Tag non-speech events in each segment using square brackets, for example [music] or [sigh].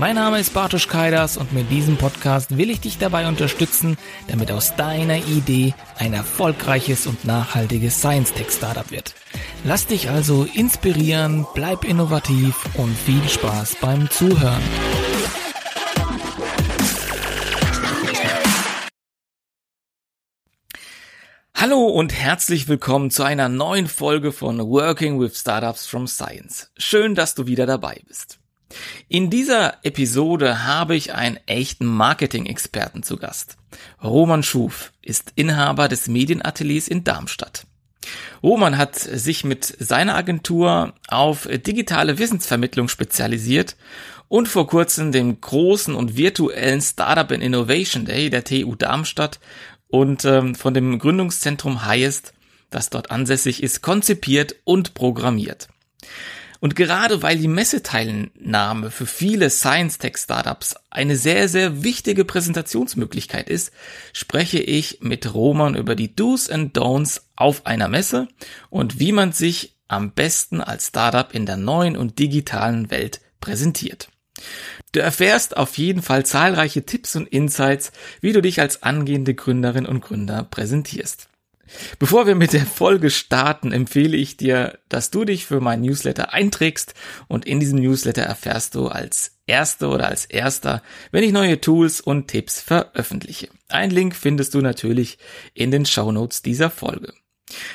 Mein Name ist Bartosz Kaidas und mit diesem Podcast will ich dich dabei unterstützen, damit aus deiner Idee ein erfolgreiches und nachhaltiges Science-Tech-Startup wird. Lass dich also inspirieren, bleib innovativ und viel Spaß beim Zuhören. Hallo und herzlich willkommen zu einer neuen Folge von Working with Startups from Science. Schön, dass du wieder dabei bist. In dieser Episode habe ich einen echten Marketing-Experten zu Gast. Roman Schuf ist Inhaber des Medienateliers in Darmstadt. Roman hat sich mit seiner Agentur auf digitale Wissensvermittlung spezialisiert und vor kurzem den großen und virtuellen Startup and Innovation Day der TU Darmstadt und ähm, von dem Gründungszentrum Highest, das dort ansässig ist, konzipiert und programmiert. Und gerade weil die Messeteilnahme für viele Science-Tech-Startups eine sehr, sehr wichtige Präsentationsmöglichkeit ist, spreche ich mit Roman über die Do's and Don'ts auf einer Messe und wie man sich am besten als Startup in der neuen und digitalen Welt präsentiert. Du erfährst auf jeden Fall zahlreiche Tipps und Insights, wie du dich als angehende Gründerin und Gründer präsentierst. Bevor wir mit der Folge starten, empfehle ich dir, dass du dich für meinen Newsletter einträgst und in diesem Newsletter erfährst du als Erste oder als Erster, wenn ich neue Tools und Tipps veröffentliche. Ein Link findest du natürlich in den Show Notes dieser Folge.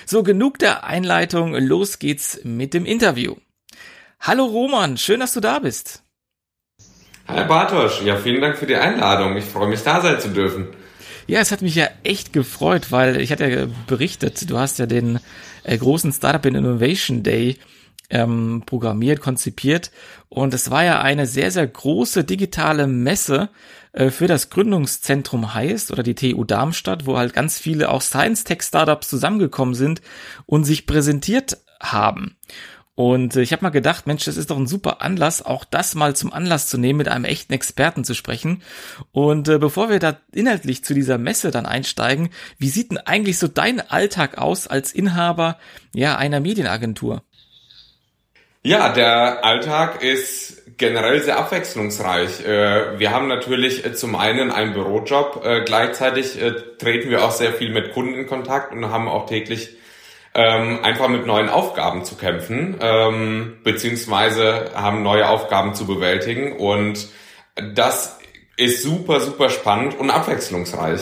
So, genug der Einleitung, los geht's mit dem Interview. Hallo Roman, schön, dass du da bist. Hi Bartosch, ja vielen Dank für die Einladung. Ich freue mich da sein zu dürfen. Ja, es hat mich ja echt gefreut, weil ich hatte ja berichtet, du hast ja den äh, großen Startup in Innovation Day ähm, programmiert, konzipiert und es war ja eine sehr, sehr große digitale Messe äh, für das Gründungszentrum heißt oder die TU Darmstadt, wo halt ganz viele auch Science-Tech-Startups zusammengekommen sind und sich präsentiert haben. Und äh, ich habe mal gedacht, Mensch, das ist doch ein super Anlass, auch das mal zum Anlass zu nehmen, mit einem echten Experten zu sprechen. Und äh, bevor wir da inhaltlich zu dieser Messe dann einsteigen, wie sieht denn eigentlich so dein Alltag aus als Inhaber ja einer Medienagentur? Ja, der Alltag ist generell sehr abwechslungsreich. Äh, wir haben natürlich zum einen einen Bürojob, gleichzeitig treten wir auch sehr viel mit Kunden in Kontakt und haben auch täglich ähm, einfach mit neuen Aufgaben zu kämpfen, ähm, beziehungsweise haben neue Aufgaben zu bewältigen. Und das ist super, super spannend und abwechslungsreich.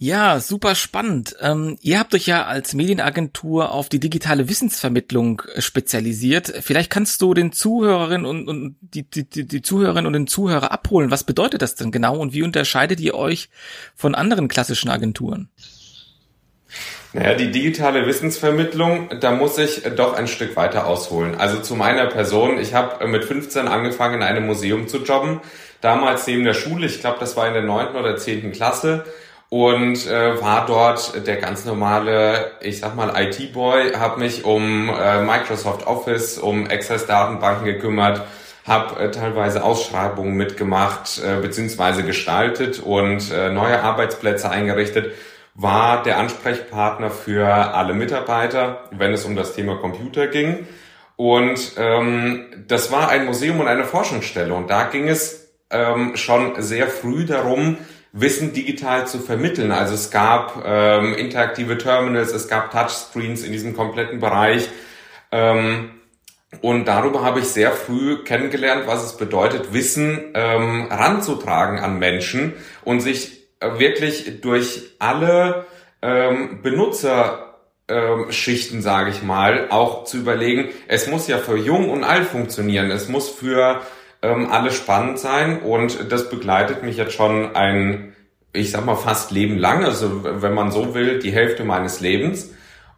Ja, super spannend. Ähm, ihr habt euch ja als Medienagentur auf die digitale Wissensvermittlung spezialisiert. Vielleicht kannst du den Zuhörerinnen und, und die, die, die Zuhörerinnen und den Zuhörer abholen. Was bedeutet das denn genau und wie unterscheidet ihr euch von anderen klassischen Agenturen? Naja, die digitale Wissensvermittlung, da muss ich doch ein Stück weiter ausholen. Also zu meiner Person, ich habe mit 15 angefangen, in einem Museum zu jobben. Damals neben der Schule, ich glaube, das war in der neunten oder zehnten Klasse und äh, war dort der ganz normale, ich sag mal, IT-Boy, habe mich um äh, Microsoft Office, um Access-Datenbanken gekümmert, habe äh, teilweise Ausschreibungen mitgemacht äh, bzw. gestaltet und äh, neue Arbeitsplätze eingerichtet war der Ansprechpartner für alle Mitarbeiter, wenn es um das Thema Computer ging. Und ähm, das war ein Museum und eine Forschungsstelle. Und da ging es ähm, schon sehr früh darum, Wissen digital zu vermitteln. Also es gab ähm, interaktive Terminals, es gab Touchscreens in diesem kompletten Bereich. Ähm, und darüber habe ich sehr früh kennengelernt, was es bedeutet, Wissen ähm, ranzutragen an Menschen und sich wirklich durch alle ähm, Benutzerschichten, ähm, sage ich mal, auch zu überlegen, es muss ja für jung und alt funktionieren, es muss für ähm, alle spannend sein. Und das begleitet mich jetzt schon ein, ich sag mal, fast Leben lang, also wenn man so will, die Hälfte meines Lebens.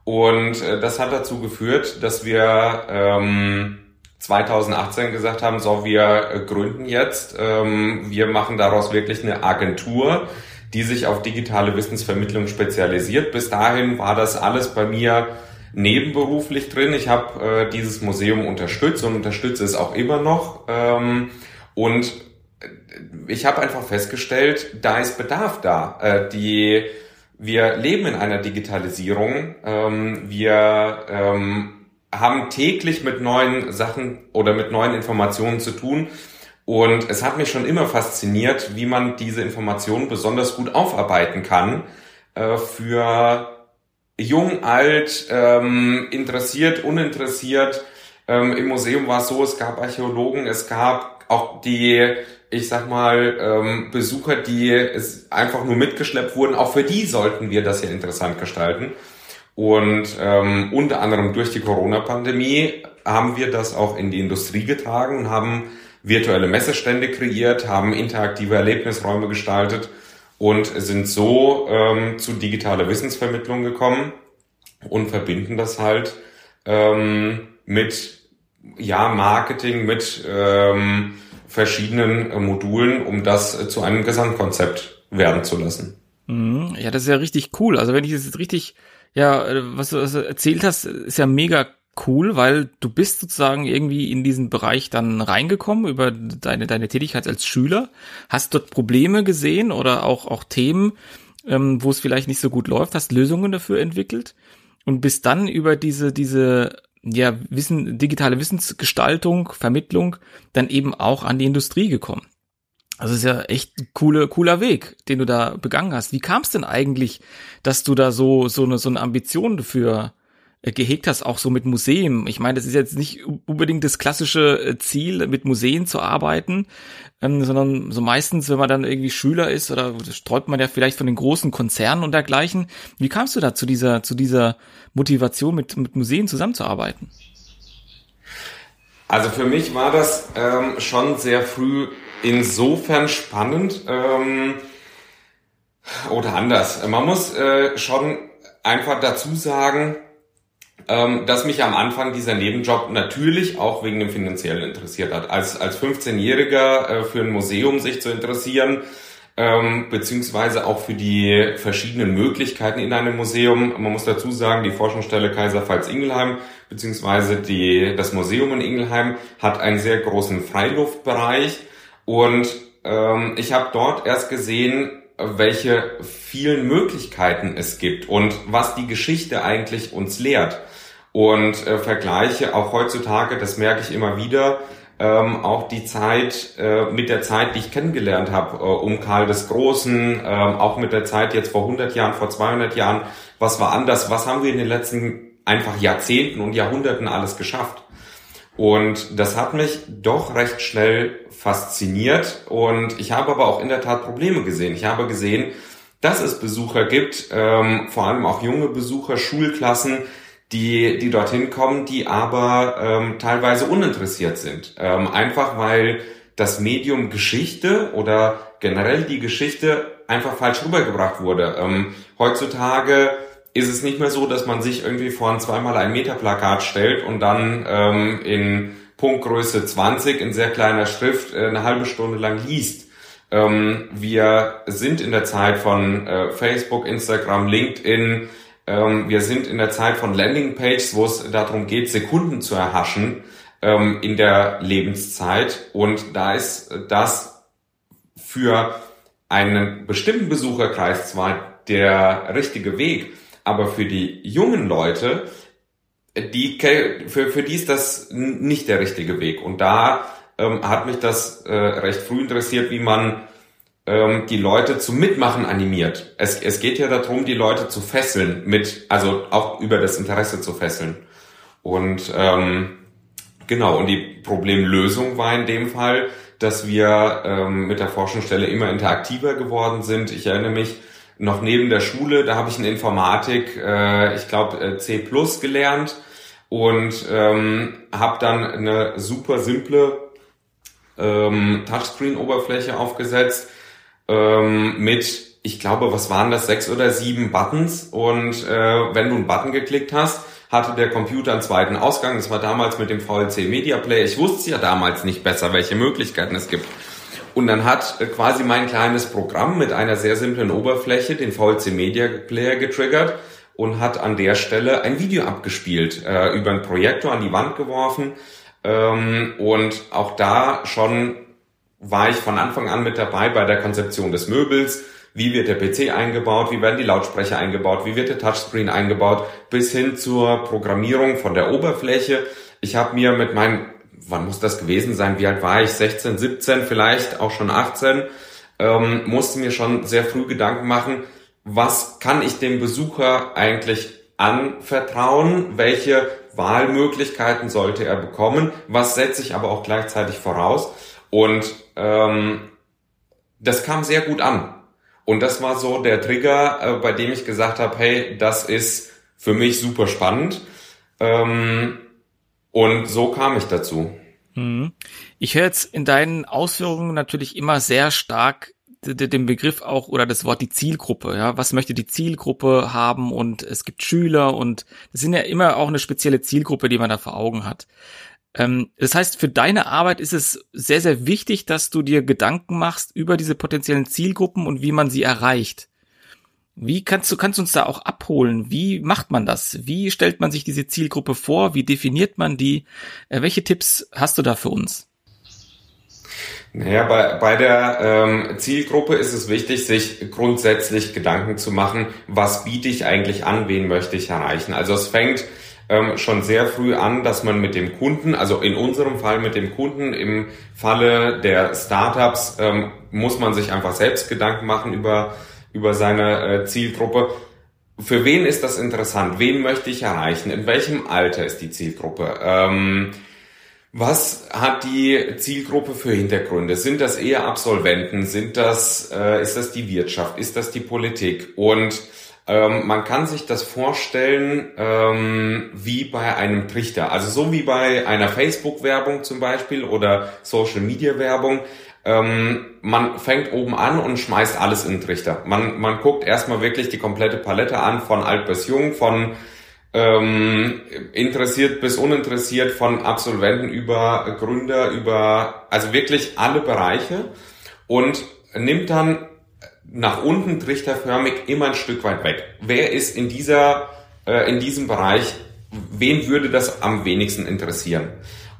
Und äh, das hat dazu geführt, dass wir ähm, 2018 gesagt haben, so wir äh, gründen jetzt, ähm, wir machen daraus wirklich eine Agentur, die sich auf digitale Wissensvermittlung spezialisiert. Bis dahin war das alles bei mir nebenberuflich drin. Ich habe äh, dieses Museum unterstützt und unterstütze es auch immer noch. Ähm, und ich habe einfach festgestellt, da ist Bedarf da. Äh, die, wir leben in einer Digitalisierung. Ähm, wir ähm, haben täglich mit neuen Sachen oder mit neuen Informationen zu tun. Und es hat mich schon immer fasziniert, wie man diese Informationen besonders gut aufarbeiten kann äh, für jung, alt, ähm, interessiert, uninteressiert. Ähm, Im Museum war es so, es gab Archäologen, es gab auch die, ich sag mal, ähm, Besucher, die es einfach nur mitgeschleppt wurden. Auch für die sollten wir das ja interessant gestalten. Und ähm, unter anderem durch die Corona-Pandemie haben wir das auch in die Industrie getragen und haben virtuelle Messestände kreiert, haben interaktive Erlebnisräume gestaltet und sind so ähm, zu digitaler Wissensvermittlung gekommen und verbinden das halt ähm, mit ja Marketing, mit ähm, verschiedenen äh, Modulen, um das äh, zu einem Gesamtkonzept werden zu lassen. Mhm. Ja, das ist ja richtig cool. Also wenn ich das jetzt richtig, ja, äh, was du erzählt hast, ist ja mega cool, weil du bist sozusagen irgendwie in diesen Bereich dann reingekommen über deine, deine Tätigkeit als Schüler, hast dort Probleme gesehen oder auch, auch Themen, ähm, wo es vielleicht nicht so gut läuft, hast Lösungen dafür entwickelt und bist dann über diese, diese, ja, Wissen, digitale Wissensgestaltung, Vermittlung dann eben auch an die Industrie gekommen. Also ist ja echt ein cooler, cooler Weg, den du da begangen hast. Wie kam es denn eigentlich, dass du da so, so eine, so eine Ambition dafür äh, gehegt hast, auch so mit Museen. Ich meine, das ist jetzt nicht unbedingt das klassische äh, Ziel, mit Museen zu arbeiten, ähm, sondern so meistens, wenn man dann irgendwie Schüler ist oder sträubt man ja vielleicht von den großen Konzernen und dergleichen. Wie kamst du da zu dieser, zu dieser Motivation, mit, mit Museen zusammenzuarbeiten? Also für mich war das ähm, schon sehr früh insofern spannend ähm, oder anders. Man muss äh, schon einfach dazu sagen, ähm, dass mich am Anfang dieser Nebenjob natürlich auch wegen dem Finanziellen interessiert hat. Als, als 15-Jähriger äh, für ein Museum sich zu interessieren, ähm, beziehungsweise auch für die verschiedenen Möglichkeiten in einem Museum. Man muss dazu sagen, die Forschungsstelle Kaiserpfalz-Ingelheim, beziehungsweise die, das Museum in Ingelheim hat einen sehr großen Freiluftbereich und ähm, ich habe dort erst gesehen, welche vielen Möglichkeiten es gibt und was die Geschichte eigentlich uns lehrt und äh, vergleiche auch heutzutage, das merke ich immer wieder, ähm, auch die Zeit äh, mit der Zeit, die ich kennengelernt habe, äh, um Karl des Großen, äh, auch mit der Zeit jetzt vor 100 Jahren, vor 200 Jahren, was war anders, was haben wir in den letzten einfach Jahrzehnten und Jahrhunderten alles geschafft. Und das hat mich doch recht schnell fasziniert und ich habe aber auch in der Tat Probleme gesehen. Ich habe gesehen, dass es Besucher gibt, ähm, vor allem auch junge Besucher, Schulklassen, die, die dorthin kommen, die aber ähm, teilweise uninteressiert sind. Ähm, einfach weil das Medium Geschichte oder generell die Geschichte einfach falsch rübergebracht wurde. Ähm, heutzutage ist es nicht mehr so, dass man sich irgendwie vor ein zweimal ein Meter Plakat stellt und dann ähm, in Punktgröße 20 in sehr kleiner Schrift äh, eine halbe Stunde lang liest. Ähm, wir sind in der Zeit von äh, Facebook, Instagram, LinkedIn, wir sind in der Zeit von Landingpages, wo es darum geht, Sekunden zu erhaschen ähm, in der Lebenszeit. Und da ist das für einen bestimmten Besucherkreis zwar der richtige Weg, aber für die jungen Leute, die, für, für die ist das nicht der richtige Weg. Und da ähm, hat mich das äh, recht früh interessiert, wie man ähm, die Leute zum Mitmachen animiert. Es, es geht ja darum, die Leute zu fesseln mit, also auch über das Interesse zu fesseln. Und ähm, genau, und die Problemlösung war in dem Fall, dass wir ähm, mit der Forschungsstelle immer interaktiver geworden sind. Ich erinnere mich noch neben der Schule, da habe ich in Informatik, äh, ich glaube äh, C Plus gelernt und ähm, habe dann eine super simple ähm, Touchscreen-Oberfläche aufgesetzt ähm, mit, ich glaube, was waren das, sechs oder sieben Buttons und äh, wenn du einen Button geklickt hast, hatte der Computer einen zweiten Ausgang. Das war damals mit dem VLC Media Player. Ich wusste ja damals nicht besser, welche Möglichkeiten es gibt. Und dann hat quasi mein kleines Programm mit einer sehr simplen Oberfläche den VLC Media Player getriggert und hat an der Stelle ein Video abgespielt, äh, über einen Projektor an die Wand geworfen. Ähm, und auch da schon war ich von Anfang an mit dabei bei der Konzeption des Möbels. Wie wird der PC eingebaut? Wie werden die Lautsprecher eingebaut? Wie wird der Touchscreen eingebaut? Bis hin zur Programmierung von der Oberfläche. Ich habe mir mit meinem, wann muss das gewesen sein? Wie alt war ich? 16, 17, vielleicht auch schon 18. Ähm, musste mir schon sehr früh Gedanken machen, was kann ich dem Besucher eigentlich anvertrauen, welche Wahlmöglichkeiten sollte er bekommen, was setze ich aber auch gleichzeitig voraus. Und ähm, das kam sehr gut an. Und das war so der Trigger, äh, bei dem ich gesagt habe, hey, das ist für mich super spannend. Ähm, und so kam ich dazu. Mhm. Ich höre jetzt in deinen Ausführungen natürlich immer sehr stark den Begriff auch oder das Wort die Zielgruppe, ja, was möchte die Zielgruppe haben und es gibt Schüler und es sind ja immer auch eine spezielle Zielgruppe, die man da vor Augen hat. Ähm, das heißt, für deine Arbeit ist es sehr, sehr wichtig, dass du dir Gedanken machst über diese potenziellen Zielgruppen und wie man sie erreicht. Wie kannst du, kannst du uns da auch abholen? Wie macht man das? Wie stellt man sich diese Zielgruppe vor? Wie definiert man die? Äh, welche Tipps hast du da für uns? Naja, bei, bei der ähm, Zielgruppe ist es wichtig, sich grundsätzlich Gedanken zu machen, was biete ich eigentlich an, wen möchte ich erreichen. Also es fängt ähm, schon sehr früh an, dass man mit dem Kunden, also in unserem Fall mit dem Kunden, im Falle der Startups ähm, muss man sich einfach selbst Gedanken machen über, über seine äh, Zielgruppe. Für wen ist das interessant? Wen möchte ich erreichen? In welchem Alter ist die Zielgruppe? Ähm, was hat die Zielgruppe für Hintergründe? Sind das eher Absolventen? Sind das, äh, ist das die Wirtschaft? Ist das die Politik? Und ähm, man kann sich das vorstellen ähm, wie bei einem Trichter. Also so wie bei einer Facebook-Werbung zum Beispiel oder Social-Media-Werbung. Ähm, man fängt oben an und schmeißt alles in den Trichter. Man, man guckt erstmal wirklich die komplette Palette an, von alt bis jung, von ähm, interessiert bis uninteressiert, von Absolventen über Gründer, über also wirklich alle Bereiche und nimmt dann nach unten trichterförmig immer ein Stück weit weg. Wer ist in dieser äh, in diesem Bereich, wen würde das am wenigsten interessieren?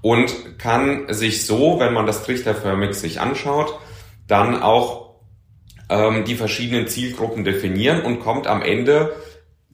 Und kann sich so, wenn man das trichterförmig sich anschaut, dann auch ähm, die verschiedenen Zielgruppen definieren und kommt am Ende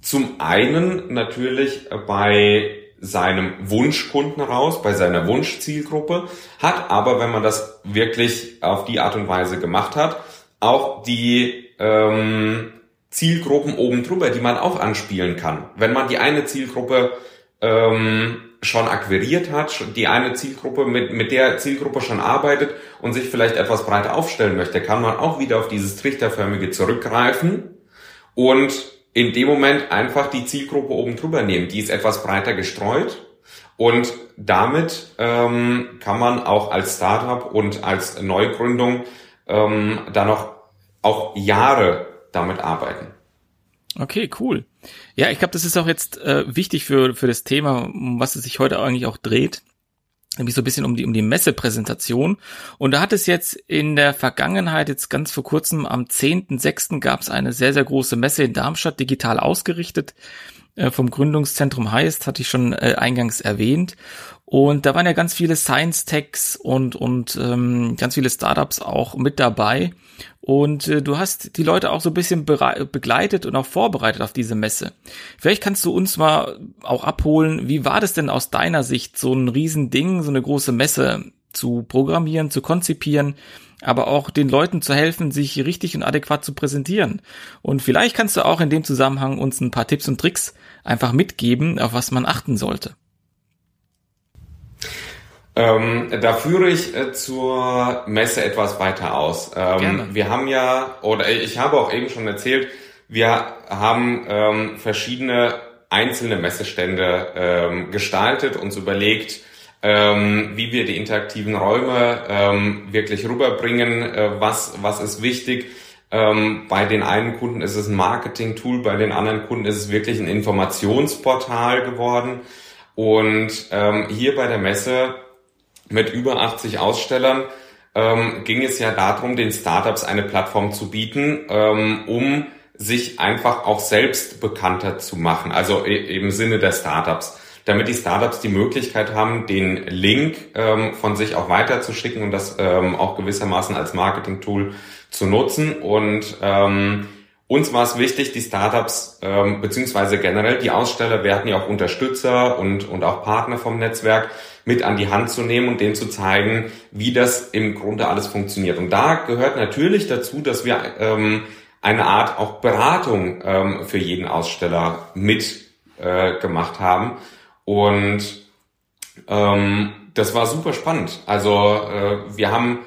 zum einen natürlich bei seinem Wunschkunden raus, bei seiner Wunschzielgruppe, hat aber, wenn man das wirklich auf die Art und Weise gemacht hat, auch die ähm, Zielgruppen oben drüber, die man auch anspielen kann. Wenn man die eine Zielgruppe ähm, schon akquiriert hat, die eine Zielgruppe mit, mit der Zielgruppe schon arbeitet und sich vielleicht etwas breiter aufstellen möchte, kann man auch wieder auf dieses Trichterförmige zurückgreifen und in dem Moment einfach die Zielgruppe oben drüber nehmen. Die ist etwas breiter gestreut und damit ähm, kann man auch als Startup und als Neugründung ähm, da noch auch Jahre damit arbeiten. Okay, cool. Ja, ich glaube, das ist auch jetzt äh, wichtig für, für das Thema, um was es sich heute eigentlich auch dreht nämlich so ein bisschen um die, um die Messepräsentation. Und da hat es jetzt in der Vergangenheit, jetzt ganz vor kurzem, am 10.6. gab es eine sehr, sehr große Messe in Darmstadt, digital ausgerichtet, äh, vom Gründungszentrum Heist, hatte ich schon äh, eingangs erwähnt. Und da waren ja ganz viele Science-Techs und, und ähm, ganz viele Startups auch mit dabei. Und äh, du hast die Leute auch so ein bisschen begleitet und auch vorbereitet auf diese Messe. Vielleicht kannst du uns mal auch abholen, wie war das denn aus deiner Sicht, so ein Riesending, so eine große Messe zu programmieren, zu konzipieren, aber auch den Leuten zu helfen, sich richtig und adäquat zu präsentieren. Und vielleicht kannst du auch in dem Zusammenhang uns ein paar Tipps und Tricks einfach mitgeben, auf was man achten sollte. Ähm, da führe ich äh, zur Messe etwas weiter aus. Ähm, wir haben ja, oder ich habe auch eben schon erzählt, wir haben ähm, verschiedene einzelne Messestände ähm, gestaltet, uns überlegt, ähm, wie wir die interaktiven Räume ähm, wirklich rüberbringen, äh, was, was ist wichtig. bei den einen Kunden ist es ein Marketing-Tool, bei den anderen Kunden ist es wirklich ein Informationsportal geworden. Und hier bei der Messe mit über 80 Ausstellern ähm, ging es ja darum, den Startups eine Plattform zu bieten, ähm, um sich einfach auch selbst bekannter zu machen, also im Sinne der Startups, damit die Startups die Möglichkeit haben, den Link ähm, von sich auch weiterzuschicken und das ähm, auch gewissermaßen als Marketing-Tool zu nutzen. Und ähm, uns war es wichtig, die Startups ähm, beziehungsweise generell die Aussteller, wir hatten ja auch Unterstützer und, und auch Partner vom Netzwerk, mit an die Hand zu nehmen und denen zu zeigen, wie das im Grunde alles funktioniert. Und da gehört natürlich dazu, dass wir ähm, eine Art auch Beratung ähm, für jeden Aussteller mit äh, gemacht haben. Und ähm, das war super spannend. Also äh, wir haben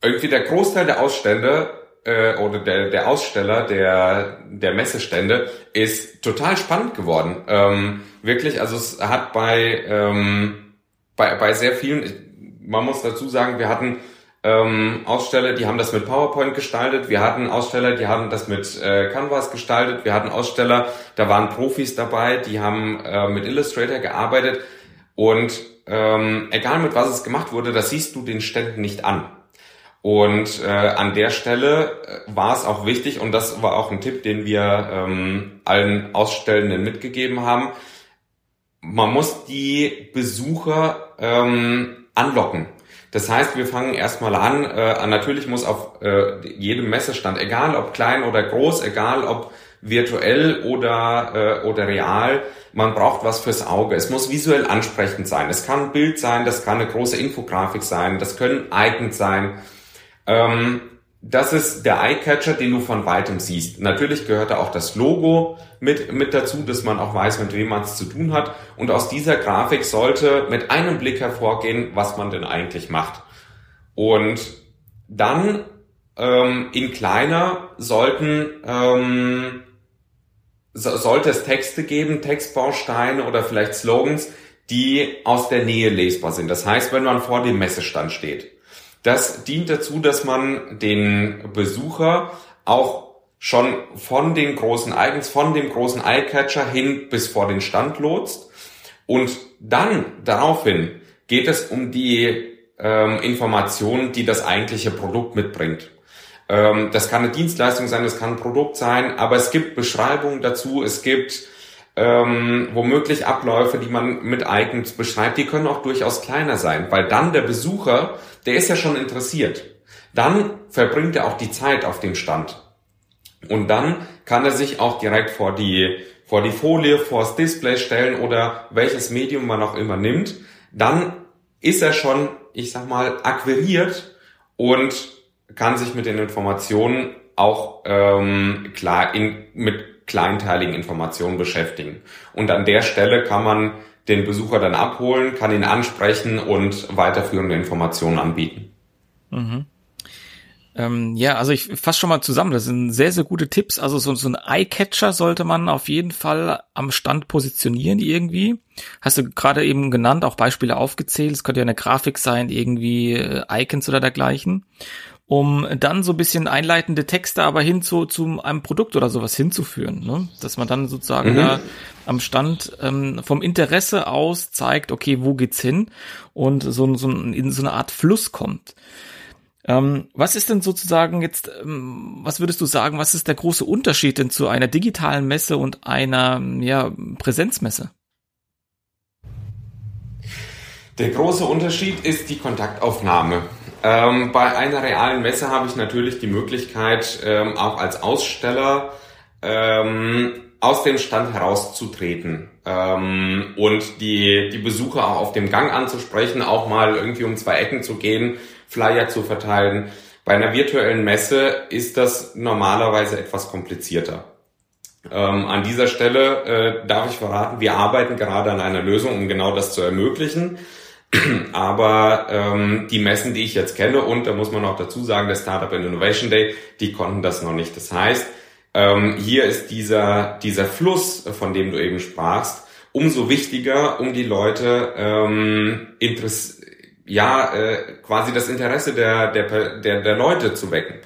irgendwie der Großteil der Ausstände äh, oder der, der Aussteller der, der Messestände ist total spannend geworden. Ähm, wirklich, also es hat bei, ähm, bei, bei sehr vielen, man muss dazu sagen, wir hatten ähm, Aussteller, die haben das mit PowerPoint gestaltet. Wir hatten Aussteller, die haben das mit äh, Canvas gestaltet. Wir hatten Aussteller, da waren Profis dabei, die haben äh, mit Illustrator gearbeitet. Und ähm, egal mit was es gemacht wurde, das siehst du den Ständen nicht an. Und äh, an der Stelle äh, war es auch wichtig, und das war auch ein Tipp, den wir ähm, allen Ausstellenden mitgegeben haben, man muss die Besucher ähm, anlocken. Das heißt, wir fangen erstmal an, äh, natürlich muss auf äh, jedem Messestand, egal ob klein oder groß, egal ob virtuell oder, äh, oder real, man braucht was fürs Auge. Es muss visuell ansprechend sein. Es kann ein Bild sein, das kann eine große Infografik sein, das können Icons sein. Ähm, das ist der Eyecatcher, den du von weitem siehst. Natürlich gehört da auch das Logo mit, mit dazu, dass man auch weiß, mit wem man es zu tun hat. Und aus dieser Grafik sollte mit einem Blick hervorgehen, was man denn eigentlich macht. Und dann ähm, in kleiner sollten ähm, so, sollte es Texte geben, Textbausteine oder vielleicht Slogans, die aus der Nähe lesbar sind. Das heißt, wenn man vor dem Messestand steht das dient dazu, dass man den Besucher auch schon von den großen Icons, von dem großen Eyecatcher hin bis vor den Stand lotst. Und dann daraufhin geht es um die ähm, Informationen, die das eigentliche Produkt mitbringt. Ähm, das kann eine Dienstleistung sein, das kann ein Produkt sein, aber es gibt Beschreibungen dazu, es gibt ähm, womöglich Abläufe, die man mit Icons beschreibt, die können auch durchaus kleiner sein, weil dann der Besucher der ist ja schon interessiert. Dann verbringt er auch die Zeit auf dem Stand. Und dann kann er sich auch direkt vor die, vor die Folie, vor das Display stellen oder welches Medium man auch immer nimmt. Dann ist er schon, ich sag mal, akquiriert und kann sich mit den Informationen auch ähm, klar in, mit kleinteiligen Informationen beschäftigen. Und an der Stelle kann man den Besucher dann abholen, kann ihn ansprechen und weiterführende Informationen anbieten. Mhm. Ähm, ja, also ich fasse schon mal zusammen. Das sind sehr, sehr gute Tipps. Also so, so ein Eye-Catcher sollte man auf jeden Fall am Stand positionieren irgendwie. Hast du gerade eben genannt, auch Beispiele aufgezählt. Es könnte ja eine Grafik sein, irgendwie äh, Icons oder dergleichen um dann so ein bisschen einleitende Texte aber hin zu, zu einem Produkt oder sowas hinzuführen. Ne? Dass man dann sozusagen mhm. da am Stand ähm, vom Interesse aus zeigt, okay, wo geht's hin und so, so in so eine Art Fluss kommt. Ähm, was ist denn sozusagen jetzt, ähm, was würdest du sagen, was ist der große Unterschied denn zu einer digitalen Messe und einer ja, Präsenzmesse? Der große Unterschied ist die Kontaktaufnahme. Ähm, bei einer realen Messe habe ich natürlich die Möglichkeit, ähm, auch als Aussteller ähm, aus dem Stand herauszutreten ähm, und die, die Besucher auch auf dem Gang anzusprechen, auch mal irgendwie um zwei Ecken zu gehen, Flyer zu verteilen. Bei einer virtuellen Messe ist das normalerweise etwas komplizierter. Ähm, an dieser Stelle äh, darf ich verraten, wir arbeiten gerade an einer Lösung, um genau das zu ermöglichen. [clears throat] Aber ähm, die Messen, die ich jetzt kenne, und da muss man auch dazu sagen, der Startup and Innovation Day, die konnten das noch nicht. Das heißt, ähm, hier ist dieser, dieser Fluss, von dem du eben sprachst, umso wichtiger, um die Leute ähm, Interess ja äh, quasi das Interesse der, der, der, der Leute zu wecken.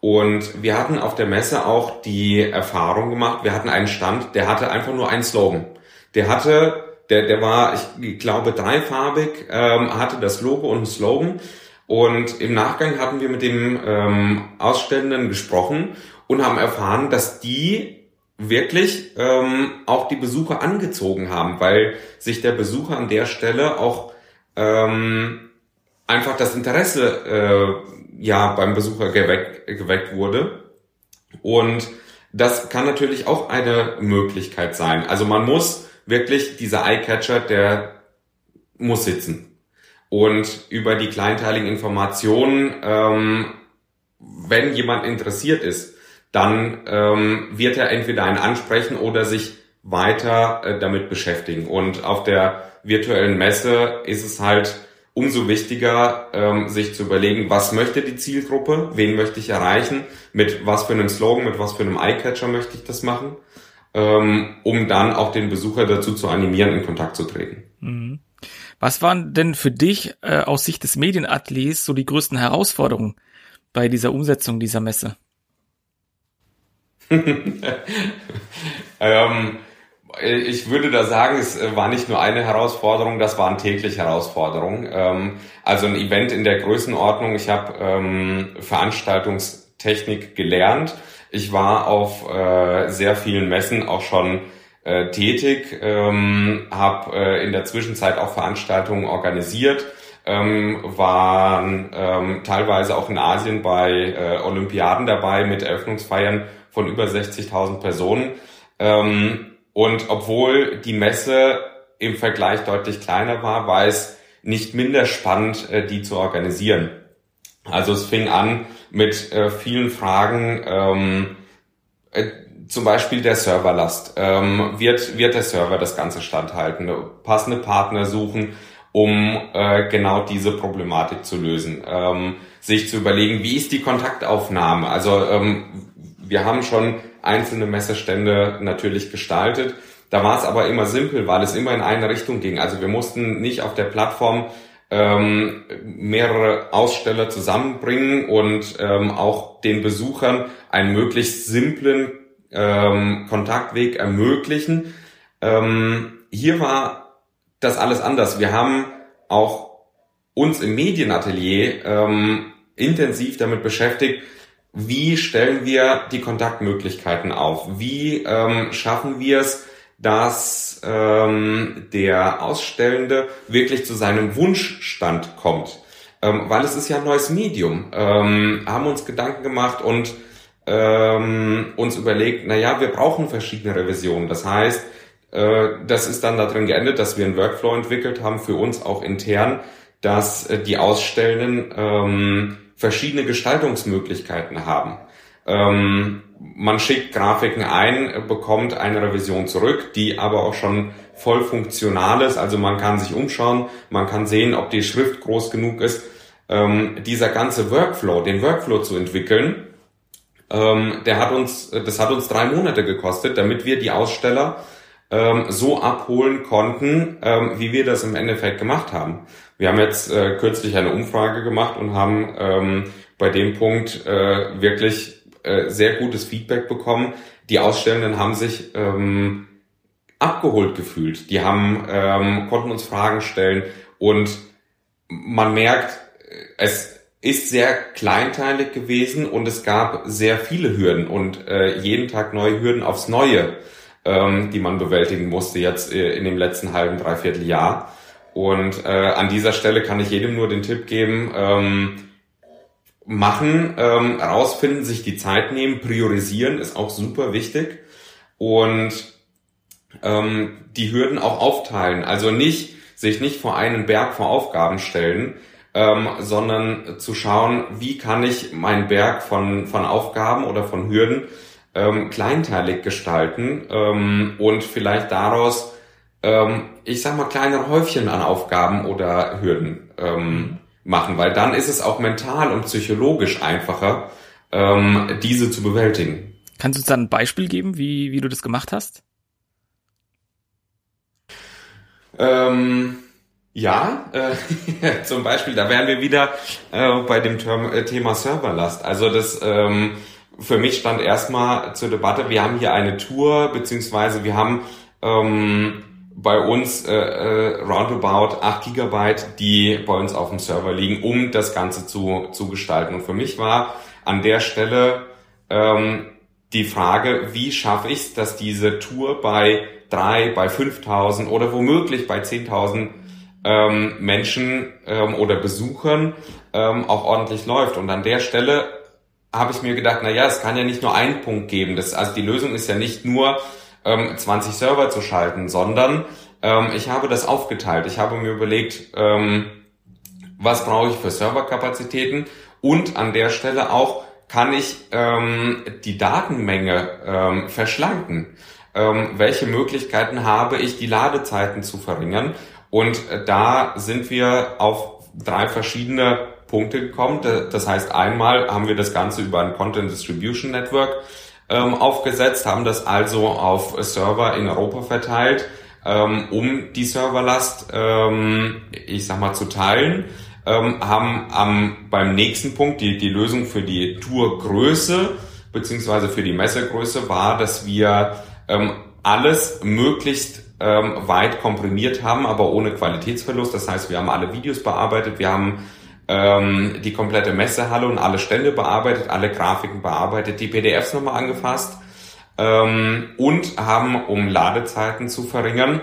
Und wir hatten auf der Messe auch die Erfahrung gemacht, wir hatten einen Stand, der hatte einfach nur einen Slogan. Der hatte der, der war, ich glaube, dreifarbig, ähm, hatte das Logo und einen Slogan. Und im Nachgang hatten wir mit dem ähm, Ausstellenden gesprochen und haben erfahren, dass die wirklich ähm, auch die Besucher angezogen haben, weil sich der Besucher an der Stelle auch ähm, einfach das Interesse äh, ja beim Besucher geweckt, geweckt wurde. Und das kann natürlich auch eine Möglichkeit sein. Also man muss wirklich dieser Eyecatcher, der muss sitzen. Und über die kleinteiligen Informationen, ähm, wenn jemand interessiert ist, dann ähm, wird er entweder einen ansprechen oder sich weiter äh, damit beschäftigen. Und auf der virtuellen Messe ist es halt umso wichtiger, ähm, sich zu überlegen, was möchte die Zielgruppe, wen möchte ich erreichen, mit was für einem Slogan, mit was für einem Eyecatcher möchte ich das machen, ähm, um dann auch den Besucher dazu zu animieren, in Kontakt zu treten. Mhm. Was waren denn für dich äh, aus Sicht des Medienateliers so die größten Herausforderungen bei dieser Umsetzung dieser Messe? [laughs] ähm, ich würde da sagen, es war nicht nur eine Herausforderung, das waren tägliche Herausforderungen. Ähm, also ein Event in der Größenordnung. Ich habe ähm, Veranstaltungstechnik gelernt. Ich war auf äh, sehr vielen Messen auch schon äh, tätig, ähm, habe äh, in der Zwischenzeit auch Veranstaltungen organisiert, ähm, waren ähm, teilweise auch in Asien bei äh, Olympiaden dabei mit Eröffnungsfeiern von über 60.000 Personen. Ähm, und obwohl die Messe im Vergleich deutlich kleiner war, war es nicht minder spannend, äh, die zu organisieren. Also es fing an mit äh, vielen Fragen, ähm, äh, zum Beispiel der Serverlast. Ähm, wird, wird der Server das Ganze standhalten? Passende Partner suchen, um äh, genau diese Problematik zu lösen. Ähm, sich zu überlegen, wie ist die Kontaktaufnahme? Also ähm, wir haben schon einzelne Messestände natürlich gestaltet. Da war es aber immer simpel, weil es immer in eine Richtung ging. Also wir mussten nicht auf der Plattform ähm, mehrere Aussteller zusammenbringen und ähm, auch den Besuchern einen möglichst simplen ähm, Kontaktweg ermöglichen. Ähm, hier war das alles anders. Wir haben auch uns im Medienatelier ähm, intensiv damit beschäftigt, wie stellen wir die Kontaktmöglichkeiten auf? Wie ähm, schaffen wir es, dass ähm, der Ausstellende wirklich zu seinem Wunschstand kommt? Ähm, weil es ist ja ein neues Medium. Ähm, haben uns Gedanken gemacht und ähm, uns überlegt, na ja, wir brauchen verschiedene Revisionen. Das heißt, äh, das ist dann darin geendet, dass wir einen Workflow entwickelt haben für uns auch intern, dass äh, die Ausstellenden ähm, verschiedene Gestaltungsmöglichkeiten haben. Ähm, man schickt Grafiken ein, bekommt eine Revision zurück, die aber auch schon voll funktional ist. Also man kann sich umschauen, man kann sehen, ob die Schrift groß genug ist. Ähm, dieser ganze Workflow, den Workflow zu entwickeln, ähm, der hat uns, das hat uns drei Monate gekostet, damit wir die Aussteller ähm, so abholen konnten, ähm, wie wir das im Endeffekt gemacht haben. Wir haben jetzt äh, kürzlich eine Umfrage gemacht und haben ähm, bei dem Punkt äh, wirklich äh, sehr gutes Feedback bekommen. Die Ausstellenden haben sich ähm, abgeholt gefühlt. Die haben ähm, konnten uns Fragen stellen und man merkt, es ist sehr kleinteilig gewesen und es gab sehr viele Hürden und äh, jeden Tag neue Hürden aufs Neue, ähm, die man bewältigen musste jetzt äh, in dem letzten halben, dreiviertel Jahr. Und äh, an dieser Stelle kann ich jedem nur den Tipp geben, ähm, machen, ähm, rausfinden, sich die Zeit nehmen, priorisieren ist auch super wichtig und ähm, die Hürden auch aufteilen. Also nicht sich nicht vor einen Berg vor Aufgaben stellen, ähm, sondern zu schauen, wie kann ich meinen Berg von, von Aufgaben oder von Hürden ähm, kleinteilig gestalten ähm, und vielleicht daraus ähm, ich sag mal, kleine Häufchen an Aufgaben oder Hürden ähm, machen, weil dann ist es auch mental und psychologisch einfacher, ähm, diese zu bewältigen. Kannst du uns dann ein Beispiel geben, wie, wie du das gemacht hast? Ähm, ja, äh, [laughs] zum Beispiel, da wären wir wieder äh, bei dem Term, äh, Thema Serverlast. Also das ähm, für mich stand erstmal zur Debatte, wir haben hier eine Tour, beziehungsweise wir haben ähm, bei uns äh, äh, roundabout 8 Gigabyte, die bei uns auf dem Server liegen, um das Ganze zu, zu gestalten. Und für mich war an der Stelle ähm, die Frage, wie schaffe ich es, dass diese Tour bei drei, bei 5000 oder womöglich bei 10.000 ähm, Menschen ähm, oder Besuchern ähm, auch ordentlich läuft. Und an der Stelle habe ich mir gedacht, na ja, es kann ja nicht nur einen Punkt geben. Das, also die Lösung ist ja nicht nur ähm, 20 Server zu schalten, sondern ähm, ich habe das aufgeteilt. Ich habe mir überlegt, ähm, was brauche ich für Serverkapazitäten und an der Stelle auch kann ich ähm, die Datenmenge ähm, verschlanken. Ähm, welche Möglichkeiten habe ich, die Ladezeiten zu verringern? Und äh, da sind wir auf drei verschiedene Punkte gekommen. Das heißt, einmal haben wir das Ganze über ein Content Distribution Network ähm, aufgesetzt, haben das also auf Server in Europa verteilt, ähm, um die Serverlast, ähm, ich sag mal, zu teilen. Ähm, haben am, beim nächsten Punkt die, die Lösung für die Tourgröße beziehungsweise für die Messegröße war, dass wir ähm, alles möglichst ähm, weit komprimiert haben, aber ohne Qualitätsverlust. Das heißt, wir haben alle Videos bearbeitet, wir haben ähm, die komplette Messehalle und alle Stände bearbeitet, alle Grafiken bearbeitet, die PDFs nochmal angefasst ähm, und haben, um Ladezeiten zu verringern,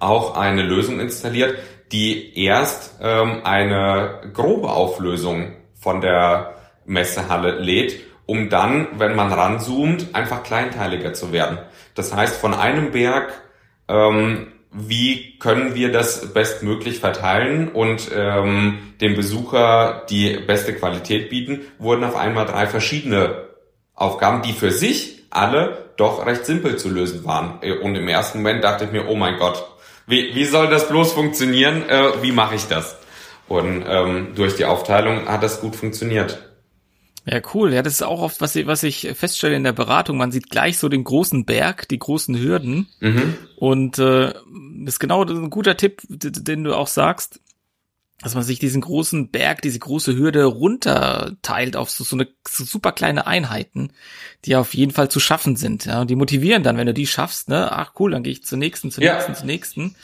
auch eine Lösung installiert, die erst ähm, eine grobe Auflösung von der Messehalle lädt, um dann, wenn man ranzoomt, einfach kleinteiliger zu werden. Das heißt, von einem Berg ähm, wie können wir das bestmöglich verteilen und ähm, dem Besucher die beste Qualität bieten, wurden auf einmal drei verschiedene Aufgaben, die für sich alle doch recht simpel zu lösen waren. Und im ersten Moment dachte ich mir, oh mein Gott, wie, wie soll das bloß funktionieren? Äh, wie mache ich das? Und ähm, durch die Aufteilung hat das gut funktioniert. Ja, cool. Ja, das ist auch oft, was ich, was ich feststelle in der Beratung. Man sieht gleich so den großen Berg, die großen Hürden. Mhm. Und äh, das ist genau ein guter Tipp, den du auch sagst, dass man sich diesen großen Berg, diese große Hürde runterteilt auf so, so eine so super kleine Einheiten, die auf jeden Fall zu schaffen sind. Ja, und die motivieren dann, wenn du die schaffst, ne, ach cool, dann gehe ich zur nächsten, zur ja. nächsten, zur nächsten.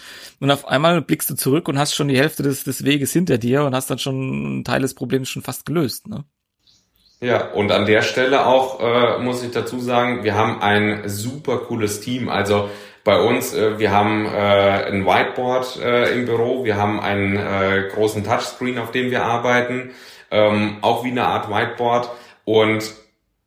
Und auf einmal blickst du zurück und hast schon die Hälfte des, des Weges hinter dir und hast dann schon einen Teil des Problems schon fast gelöst. Ne? Ja, und an der Stelle auch äh, muss ich dazu sagen, wir haben ein super cooles Team. Also bei uns, äh, wir haben äh, ein Whiteboard äh, im Büro, wir haben einen äh, großen Touchscreen, auf dem wir arbeiten, ähm, auch wie eine Art Whiteboard. Und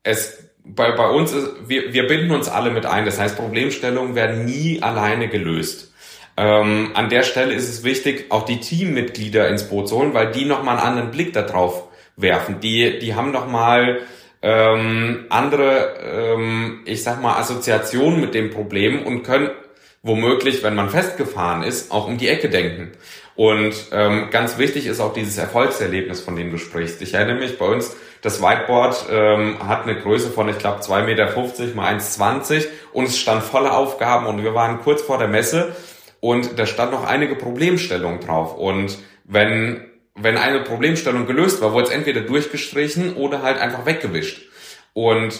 es bei, bei uns ist, wir, wir binden uns alle mit ein. Das heißt, Problemstellungen werden nie alleine gelöst. Ähm, an der Stelle ist es wichtig, auch die Teammitglieder ins Boot zu holen, weil die nochmal einen anderen Blick darauf werfen. Die, die haben doch mal ähm, andere, ähm, ich sag mal, Assoziationen mit dem Problem und können womöglich, wenn man festgefahren ist, auch um die Ecke denken. Und ähm, ganz wichtig ist auch dieses Erfolgserlebnis, von dem du sprichst. Ich erinnere mich, bei uns, das Whiteboard ähm, hat eine Größe von, ich glaube, 2,50 Meter mal 1,20 und es stand voller Aufgaben und wir waren kurz vor der Messe und da stand noch einige Problemstellungen drauf. Und wenn wenn eine Problemstellung gelöst war, wurde es entweder durchgestrichen oder halt einfach weggewischt. Und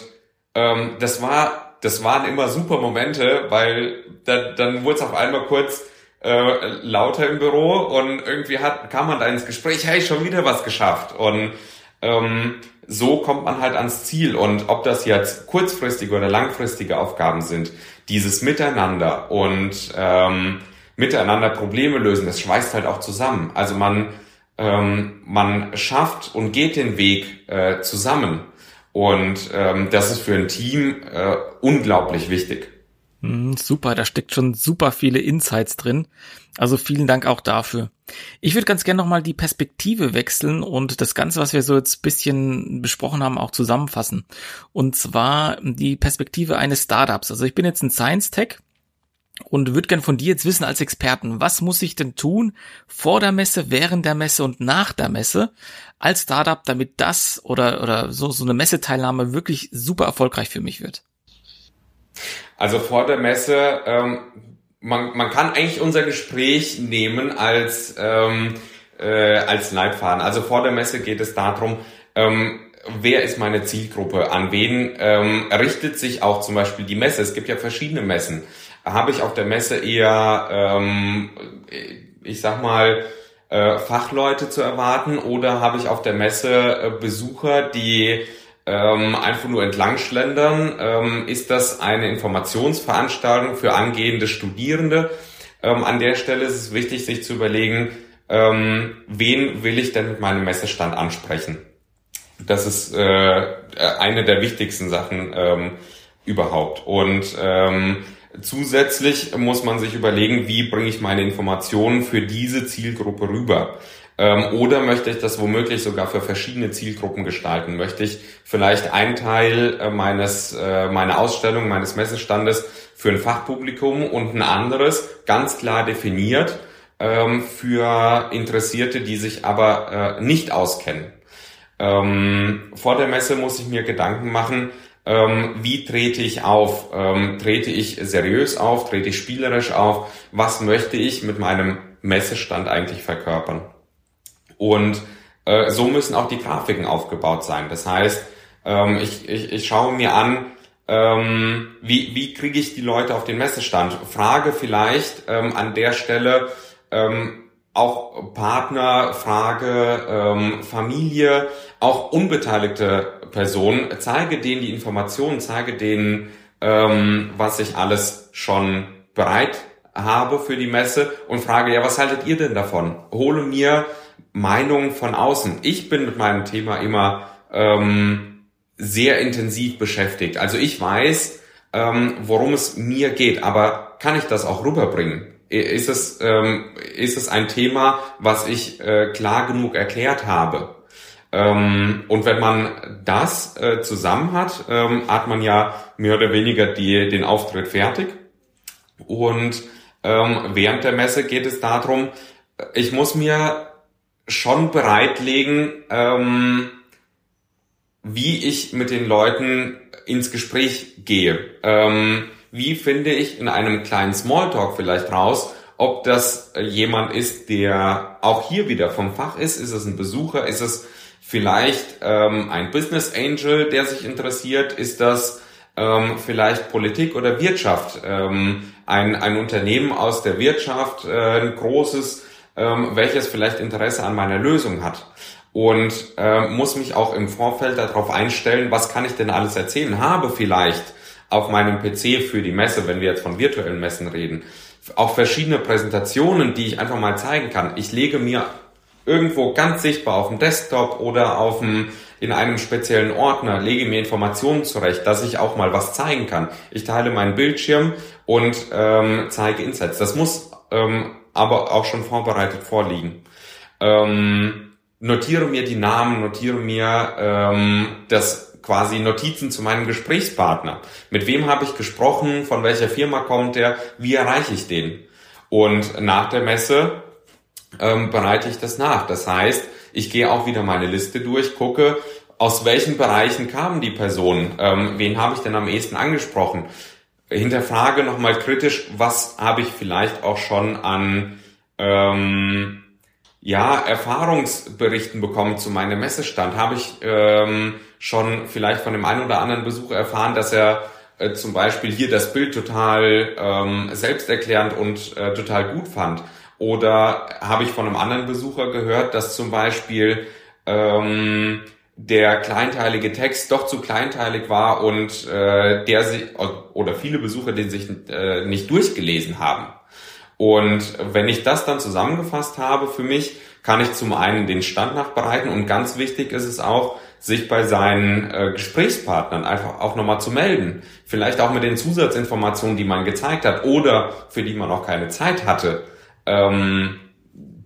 ähm, das war, das waren immer super Momente, weil da, dann wurde es auf einmal kurz äh, lauter im Büro und irgendwie hat, kam man da ins Gespräch, hey, schon wieder was geschafft. Und ähm, so kommt man halt ans Ziel. Und ob das jetzt kurzfristige oder langfristige Aufgaben sind, dieses Miteinander und ähm, miteinander Probleme lösen, das schweißt halt auch zusammen. Also man ähm, man schafft und geht den Weg äh, zusammen. Und ähm, das ist für ein Team äh, unglaublich wichtig. Mm, super, da steckt schon super viele Insights drin. Also vielen Dank auch dafür. Ich würde ganz gerne nochmal die Perspektive wechseln und das Ganze, was wir so jetzt bisschen besprochen haben, auch zusammenfassen. Und zwar die Perspektive eines Startups. Also ich bin jetzt ein Science Tech und würde gern von dir jetzt wissen als Experten, was muss ich denn tun vor der Messe, während der Messe und nach der Messe als Startup, damit das oder, oder so, so eine Messeteilnahme wirklich super erfolgreich für mich wird? Also vor der Messe, ähm, man, man kann eigentlich unser Gespräch nehmen als, ähm, äh, als Leitfaden. Also vor der Messe geht es darum, ähm, wer ist meine Zielgruppe, an wen ähm, richtet sich auch zum Beispiel die Messe. Es gibt ja verschiedene Messen. Habe ich auf der Messe eher, ähm, ich sag mal, äh, Fachleute zu erwarten oder habe ich auf der Messe äh, Besucher, die ähm, einfach nur entlang schlendern? Ähm, ist das eine Informationsveranstaltung für angehende Studierende? Ähm, an der Stelle ist es wichtig, sich zu überlegen, ähm, wen will ich denn mit meinem Messestand ansprechen? Das ist äh, eine der wichtigsten Sachen ähm, überhaupt. Und ähm, zusätzlich muss man sich überlegen, wie bringe ich meine Informationen für diese Zielgruppe rüber. Ähm, oder möchte ich das womöglich sogar für verschiedene Zielgruppen gestalten? Möchte ich vielleicht einen Teil äh, meines, äh, meiner Ausstellung, meines Messestandes für ein Fachpublikum und ein anderes ganz klar definiert ähm, für Interessierte, die sich aber äh, nicht auskennen? Ähm, vor der Messe muss ich mir Gedanken machen, ähm, wie trete ich auf? Ähm, trete ich seriös auf? Trete ich spielerisch auf? Was möchte ich mit meinem Messestand eigentlich verkörpern? Und äh, so müssen auch die Grafiken aufgebaut sein. Das heißt, ähm, ich, ich, ich schaue mir an, ähm, wie, wie kriege ich die Leute auf den Messestand? Frage vielleicht ähm, an der Stelle ähm, auch Partner, Frage, ähm, Familie, auch unbeteiligte Personen, zeige denen die Informationen, zeige denen, ähm, was ich alles schon bereit habe für die Messe und frage, ja, was haltet ihr denn davon? Hole mir Meinungen von außen. Ich bin mit meinem Thema immer ähm, sehr intensiv beschäftigt. Also ich weiß, ähm, worum es mir geht, aber kann ich das auch rüberbringen? Ist es, ähm, ist es ein Thema, was ich äh, klar genug erklärt habe? Ähm, und wenn man das äh, zusammen hat, ähm, hat man ja mehr oder weniger die, den Auftritt fertig. Und ähm, während der Messe geht es darum, ich muss mir schon bereitlegen, ähm, wie ich mit den Leuten ins Gespräch gehe. Ähm, wie finde ich in einem kleinen Smalltalk vielleicht raus, ob das jemand ist, der auch hier wieder vom Fach ist, ist es ein Besucher, ist es vielleicht ähm, ein Business Angel, der sich interessiert, ist das ähm, vielleicht Politik oder Wirtschaft, ähm, ein, ein Unternehmen aus der Wirtschaft, äh, ein großes, ähm, welches vielleicht Interesse an meiner Lösung hat und äh, muss mich auch im Vorfeld darauf einstellen, was kann ich denn alles erzählen, habe vielleicht auf meinem PC für die Messe, wenn wir jetzt von virtuellen Messen reden, auch verschiedene Präsentationen, die ich einfach mal zeigen kann. Ich lege mir irgendwo ganz sichtbar auf dem Desktop oder auf dem, in einem speziellen Ordner, lege mir Informationen zurecht, dass ich auch mal was zeigen kann. Ich teile meinen Bildschirm und ähm, zeige Insights. Das muss ähm, aber auch schon vorbereitet vorliegen. Ähm, notiere mir die Namen, notiere mir ähm, das quasi Notizen zu meinem Gesprächspartner. Mit wem habe ich gesprochen? Von welcher Firma kommt der? Wie erreiche ich den? Und nach der Messe ähm, bereite ich das nach. Das heißt, ich gehe auch wieder meine Liste durch, gucke, aus welchen Bereichen kamen die Personen, ähm, wen habe ich denn am ehesten angesprochen, hinterfrage nochmal kritisch, was habe ich vielleicht auch schon an ähm, ja, Erfahrungsberichten bekommen zu meinem Messestand. Habe ich ähm, schon vielleicht von dem einen oder anderen Besucher erfahren, dass er äh, zum Beispiel hier das Bild total ähm, selbsterklärend und äh, total gut fand. Oder habe ich von einem anderen Besucher gehört, dass zum Beispiel ähm, der kleinteilige Text doch zu kleinteilig war und äh, der sich oder viele Besucher den sich äh, nicht durchgelesen haben. Und wenn ich das dann zusammengefasst habe für mich, kann ich zum einen den Stand nachbereiten und ganz wichtig ist es auch, sich bei seinen äh, Gesprächspartnern einfach auch nochmal zu melden. Vielleicht auch mit den Zusatzinformationen, die man gezeigt hat oder für die man auch keine Zeit hatte ähm,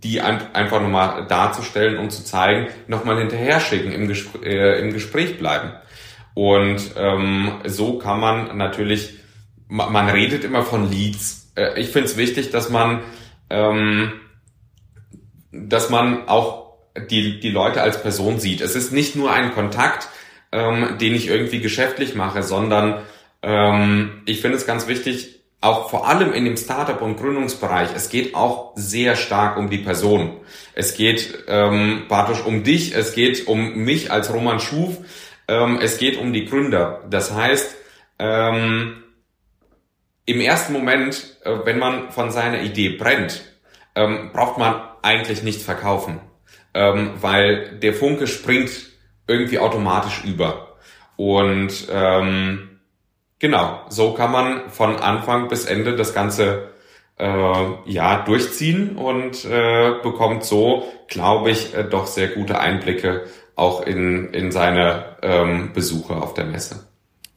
die ein, einfach nochmal darzustellen und zu zeigen, nochmal hinterher schicken, im, Gespr äh, im Gespräch bleiben. Und ähm, so kann man natürlich, man, man redet immer von Leads. Äh, ich finde es wichtig, dass man, ähm, dass man auch die, die Leute als Person sieht. Es ist nicht nur ein Kontakt, ähm, den ich irgendwie geschäftlich mache, sondern ähm, ich finde es ganz wichtig, auch vor allem in dem Startup- und Gründungsbereich, es geht auch sehr stark um die Person. Es geht, ähm, Bartosch, um dich, es geht um mich als Roman Schuf, ähm, es geht um die Gründer. Das heißt, ähm, im ersten Moment, äh, wenn man von seiner Idee brennt, ähm, braucht man eigentlich nicht verkaufen, ähm, weil der Funke springt irgendwie automatisch über. Und ähm, genau, so kann man von Anfang bis Ende das Ganze äh, ja durchziehen und äh, bekommt so, glaube ich, äh, doch sehr gute Einblicke auch in, in seine ähm, Besuche auf der Messe.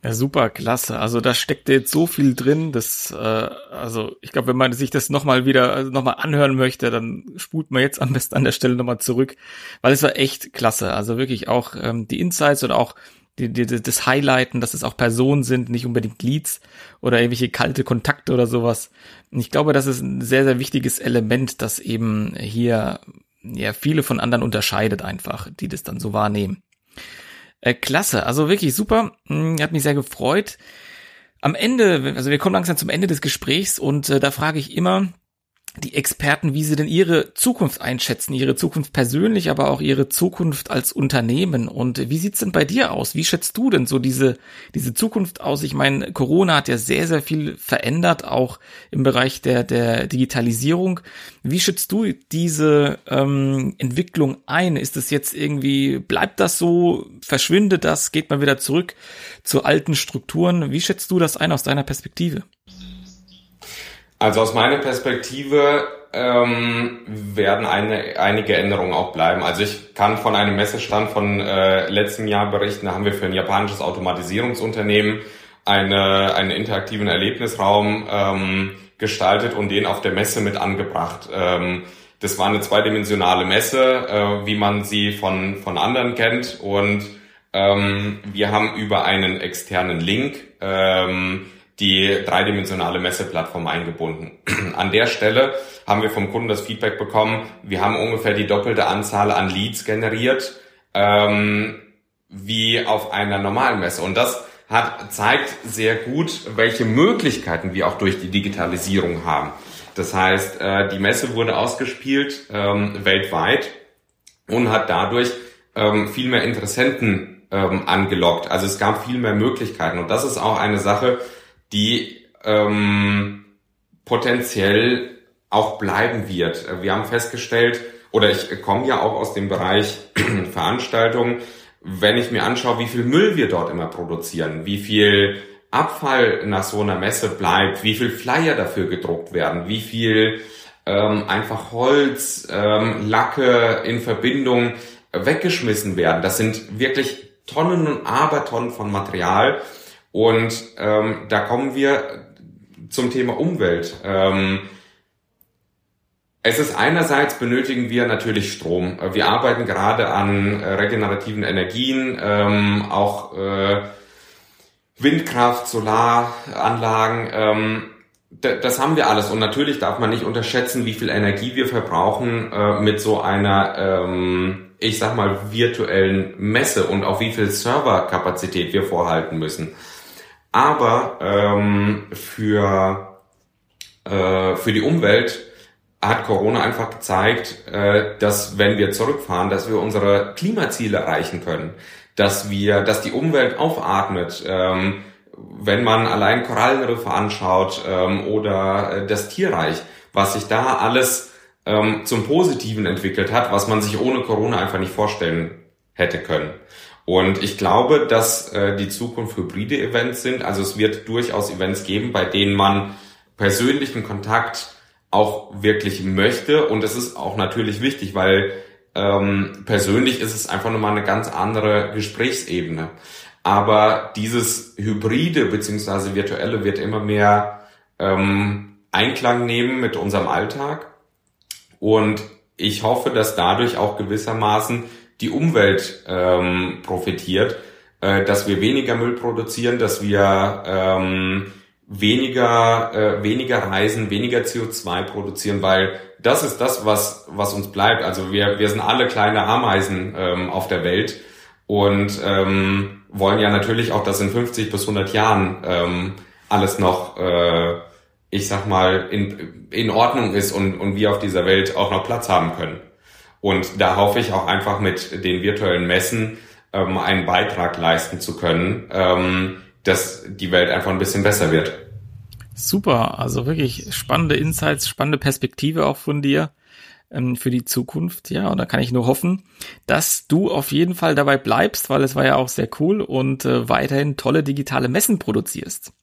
Ja, super, klasse. Also da steckt jetzt so viel drin, dass, äh, also ich glaube, wenn man sich das nochmal wieder, also nochmal anhören möchte, dann spult man jetzt am besten an der Stelle nochmal zurück, weil es war echt klasse. Also wirklich auch ähm, die Insights und auch die, die, das Highlighten, dass es auch Personen sind, nicht unbedingt Leads oder irgendwelche kalte Kontakte oder sowas. Und ich glaube, das ist ein sehr, sehr wichtiges Element, das eben hier ja viele von anderen unterscheidet einfach, die das dann so wahrnehmen. Äh, klasse, also wirklich super. Hm, hat mich sehr gefreut. Am Ende, also wir kommen langsam zum Ende des Gesprächs und äh, da frage ich immer, die Experten, wie sie denn ihre Zukunft einschätzen, ihre Zukunft persönlich, aber auch ihre Zukunft als Unternehmen. Und wie sieht's denn bei dir aus? Wie schätzt du denn so diese, diese Zukunft aus? Ich meine, Corona hat ja sehr, sehr viel verändert, auch im Bereich der, der Digitalisierung. Wie schätzt du diese ähm, Entwicklung ein? Ist es jetzt irgendwie, bleibt das so? Verschwindet das? Geht man wieder zurück zu alten Strukturen? Wie schätzt du das ein aus deiner Perspektive? Also aus meiner Perspektive ähm, werden eine, einige Änderungen auch bleiben. Also ich kann von einem Messestand von äh, letztem Jahr berichten. Da haben wir für ein japanisches Automatisierungsunternehmen eine, einen interaktiven Erlebnisraum ähm, gestaltet und den auf der Messe mit angebracht. Ähm, das war eine zweidimensionale Messe, äh, wie man sie von, von anderen kennt. Und ähm, wir haben über einen externen Link ähm, die dreidimensionale Messeplattform eingebunden. [clears throat] An der Stelle haben wir vom Kunden das Feedback bekommen, wir haben ungefähr die doppelte Anzahl an Leads generiert ähm, wie auf einer normalen Messe. Und das hat, zeigt sehr gut, welche Möglichkeiten wir auch durch die Digitalisierung haben. Das heißt, äh, die Messe wurde ausgespielt ähm, weltweit und hat dadurch ähm, viel mehr Interessenten ähm, angelockt. Also es gab viel mehr Möglichkeiten. Und das ist auch eine Sache, die ähm, potenziell auch bleiben wird. Wir haben festgestellt, oder ich komme ja auch aus dem Bereich [clears throat] Veranstaltungen, wenn ich mir anschaue, wie viel Müll wir dort immer produzieren, wie viel Abfall nach so einer Messe bleibt, wie viel Flyer dafür gedruckt werden, wie viel ähm, einfach Holz, ähm, Lacke in Verbindung weggeschmissen werden. Das sind wirklich Tonnen und Abertonnen von Material, und ähm, da kommen wir zum Thema Umwelt. Ähm, es ist einerseits benötigen wir natürlich Strom. Wir arbeiten gerade an äh, regenerativen Energien, ähm, auch äh, Windkraft, Solaranlagen. Ähm, das haben wir alles. Und natürlich darf man nicht unterschätzen, wie viel Energie wir verbrauchen äh, mit so einer, ähm, ich sag mal, virtuellen Messe und auch wie viel Serverkapazität wir vorhalten müssen. Aber ähm, für, äh, für die Umwelt hat Corona einfach gezeigt, äh, dass wenn wir zurückfahren, dass wir unsere Klimaziele erreichen können, dass wir, dass die Umwelt aufatmet. Ähm, wenn man allein Korallenriffe anschaut ähm, oder äh, das Tierreich, was sich da alles ähm, zum Positiven entwickelt hat, was man sich ohne Corona einfach nicht vorstellen hätte können. Und ich glaube, dass äh, die Zukunft hybride Events sind. Also es wird durchaus Events geben, bei denen man persönlichen Kontakt auch wirklich möchte. Und es ist auch natürlich wichtig, weil ähm, persönlich ist es einfach nochmal eine ganz andere Gesprächsebene. Aber dieses Hybride beziehungsweise virtuelle wird immer mehr ähm, Einklang nehmen mit unserem Alltag. Und ich hoffe, dass dadurch auch gewissermaßen die Umwelt ähm, profitiert, äh, dass wir weniger Müll produzieren, dass wir ähm, weniger äh, weniger reisen, weniger CO2 produzieren, weil das ist das, was was uns bleibt. Also wir wir sind alle kleine Ameisen ähm, auf der Welt und ähm, wollen ja natürlich auch, dass in 50 bis 100 Jahren ähm, alles noch äh, ich sag mal in in Ordnung ist und und wir auf dieser Welt auch noch Platz haben können. Und da hoffe ich auch einfach mit den virtuellen Messen ähm, einen Beitrag leisten zu können, ähm, dass die Welt einfach ein bisschen besser wird. Super, also wirklich spannende Insights, spannende Perspektive auch von dir ähm, für die Zukunft. Ja, und da kann ich nur hoffen, dass du auf jeden Fall dabei bleibst, weil es war ja auch sehr cool und äh, weiterhin tolle digitale Messen produzierst.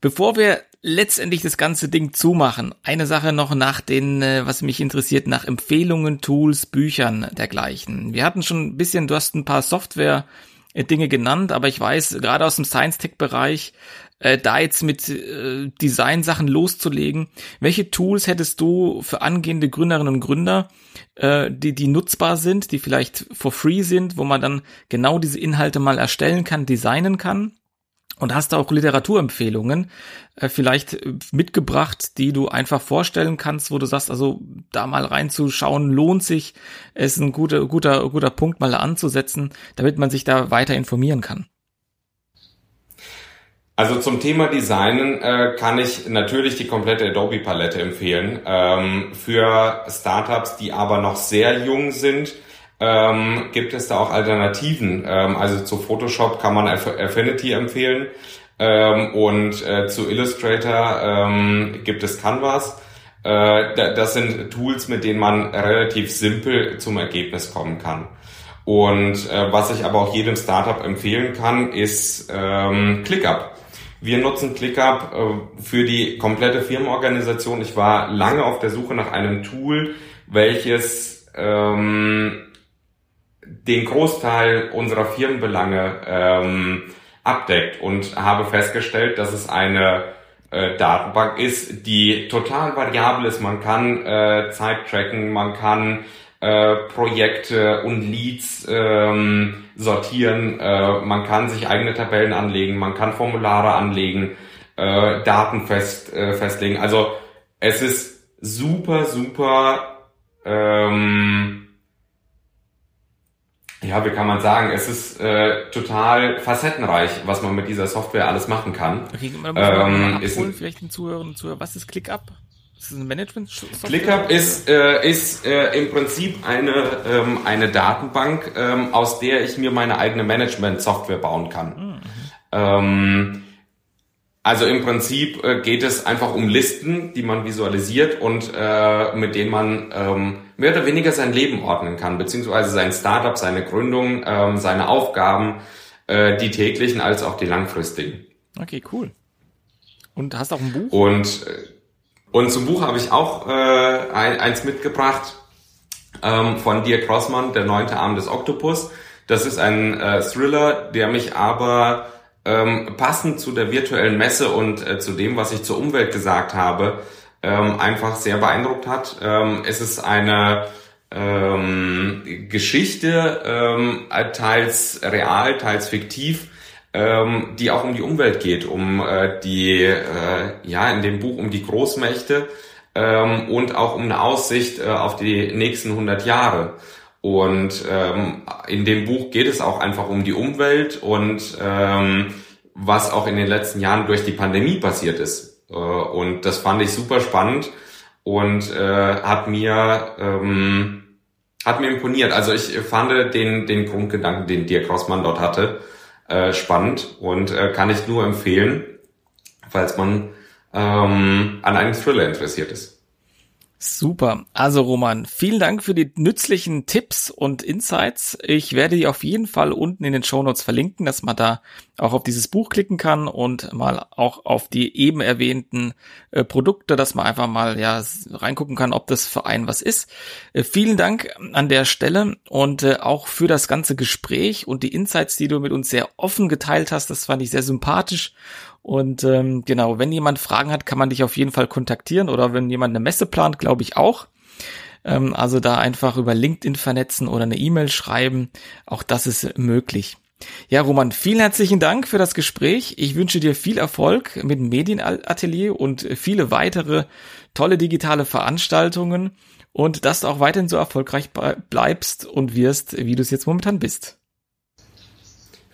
Bevor wir letztendlich das ganze Ding zumachen, eine Sache noch nach den, äh, was mich interessiert, nach Empfehlungen, Tools, Büchern dergleichen. Wir hatten schon ein bisschen, du hast ein paar Software Dinge genannt, aber ich weiß, gerade aus dem Science-Tech-Bereich, äh, da jetzt mit äh, Design-Sachen loszulegen, welche Tools hättest du für angehende Gründerinnen und Gründer, äh, die, die nutzbar sind, die vielleicht for free sind, wo man dann genau diese Inhalte mal erstellen kann, designen kann? Und hast du auch Literaturempfehlungen äh, vielleicht äh, mitgebracht, die du einfach vorstellen kannst, wo du sagst, also da mal reinzuschauen lohnt sich, ist ein guter, guter, guter Punkt mal anzusetzen, damit man sich da weiter informieren kann. Also zum Thema Designen äh, kann ich natürlich die komplette Adobe-Palette empfehlen. Ähm, für Startups, die aber noch sehr jung sind, ähm, gibt es da auch Alternativen. Ähm, also zu Photoshop kann man Affinity empfehlen ähm, und äh, zu Illustrator ähm, gibt es Canvas. Äh, das sind Tools, mit denen man relativ simpel zum Ergebnis kommen kann. Und äh, was ich aber auch jedem Startup empfehlen kann, ist ähm, ClickUp. Wir nutzen ClickUp äh, für die komplette Firmenorganisation. Ich war lange auf der Suche nach einem Tool, welches ähm, den Großteil unserer Firmenbelange ähm, abdeckt und habe festgestellt, dass es eine äh, Datenbank ist, die total variabel ist. Man kann äh, Zeit tracken, man kann äh, Projekte und Leads ähm, sortieren, äh, man kann sich eigene Tabellen anlegen, man kann Formulare anlegen, äh, Daten fest, äh, festlegen. Also es ist super, super ähm, ja, wie kann man sagen, es ist äh, total facettenreich, was man mit dieser Software alles machen kann. Okay, man muss ähm, abholen, vielleicht den Zuhörern und Zuhörern, was ist ClickUp? Ist das ein Management-Software? ClickUp ist, äh, ist äh, im Prinzip eine, ähm, eine Datenbank, ähm, aus der ich mir meine eigene Management-Software bauen kann. Mhm. Ähm, also im Prinzip äh, geht es einfach um Listen, die man visualisiert und äh, mit denen man ähm, mehr oder weniger sein Leben ordnen kann, beziehungsweise sein Startup, seine Gründung, ähm, seine Aufgaben, äh, die täglichen als auch die langfristigen. Okay, cool. Und hast auch ein Buch? Und, äh, und zum Buch habe ich auch äh, ein, eins mitgebracht ähm, von Dirk Crossmann, Der neunte Arm des Oktopus. Das ist ein äh, Thriller, der mich aber ähm, passend zu der virtuellen Messe und äh, zu dem, was ich zur Umwelt gesagt habe, ähm, einfach sehr beeindruckt hat. Ähm, es ist eine ähm, Geschichte, ähm, teils real, teils fiktiv, ähm, die auch um die Umwelt geht, um äh, die, äh, ja, in dem Buch um die Großmächte ähm, und auch um eine Aussicht äh, auf die nächsten 100 Jahre. Und ähm, in dem Buch geht es auch einfach um die Umwelt und ähm, was auch in den letzten Jahren durch die Pandemie passiert ist. Äh, und das fand ich super spannend und äh, hat mir ähm, hat mir imponiert. Also ich fand den den Grundgedanken, den Dirk Rossmann dort hatte, äh, spannend und äh, kann ich nur empfehlen, falls man ähm, an einem Thriller interessiert ist. Super. Also Roman, vielen Dank für die nützlichen Tipps und Insights. Ich werde die auf jeden Fall unten in den Show Notes verlinken, dass man da auch auf dieses Buch klicken kann und mal auch auf die eben erwähnten äh, Produkte, dass man einfach mal ja reingucken kann, ob das für einen was ist. Äh, vielen Dank an der Stelle und äh, auch für das ganze Gespräch und die Insights, die du mit uns sehr offen geteilt hast. Das fand ich sehr sympathisch und ähm, genau, wenn jemand Fragen hat, kann man dich auf jeden Fall kontaktieren oder wenn jemand eine Messe plant, glaube ich auch. Ähm, also da einfach über LinkedIn vernetzen oder eine E-Mail schreiben. Auch das ist möglich. Ja, Roman, vielen herzlichen Dank für das Gespräch. Ich wünsche dir viel Erfolg mit dem Medienatelier und viele weitere tolle digitale Veranstaltungen und dass du auch weiterhin so erfolgreich bleibst und wirst, wie du es jetzt momentan bist.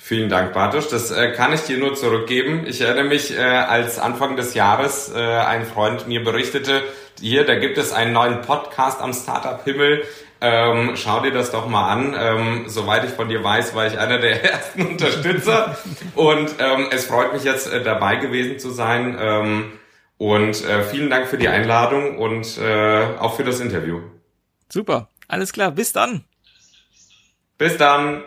Vielen Dank, Bartosz. Das äh, kann ich dir nur zurückgeben. Ich erinnere mich, äh, als Anfang des Jahres äh, ein Freund mir berichtete, hier, da gibt es einen neuen Podcast am Startup-Himmel. Ähm, schau dir das doch mal an. Ähm, soweit ich von dir weiß, war ich einer der [laughs] ersten Unterstützer. Und ähm, es freut mich jetzt, äh, dabei gewesen zu sein. Ähm, Und äh, vielen Dank für die Einladung und äh, auch für das Interview. Super, alles klar, bis dann. Bis dann.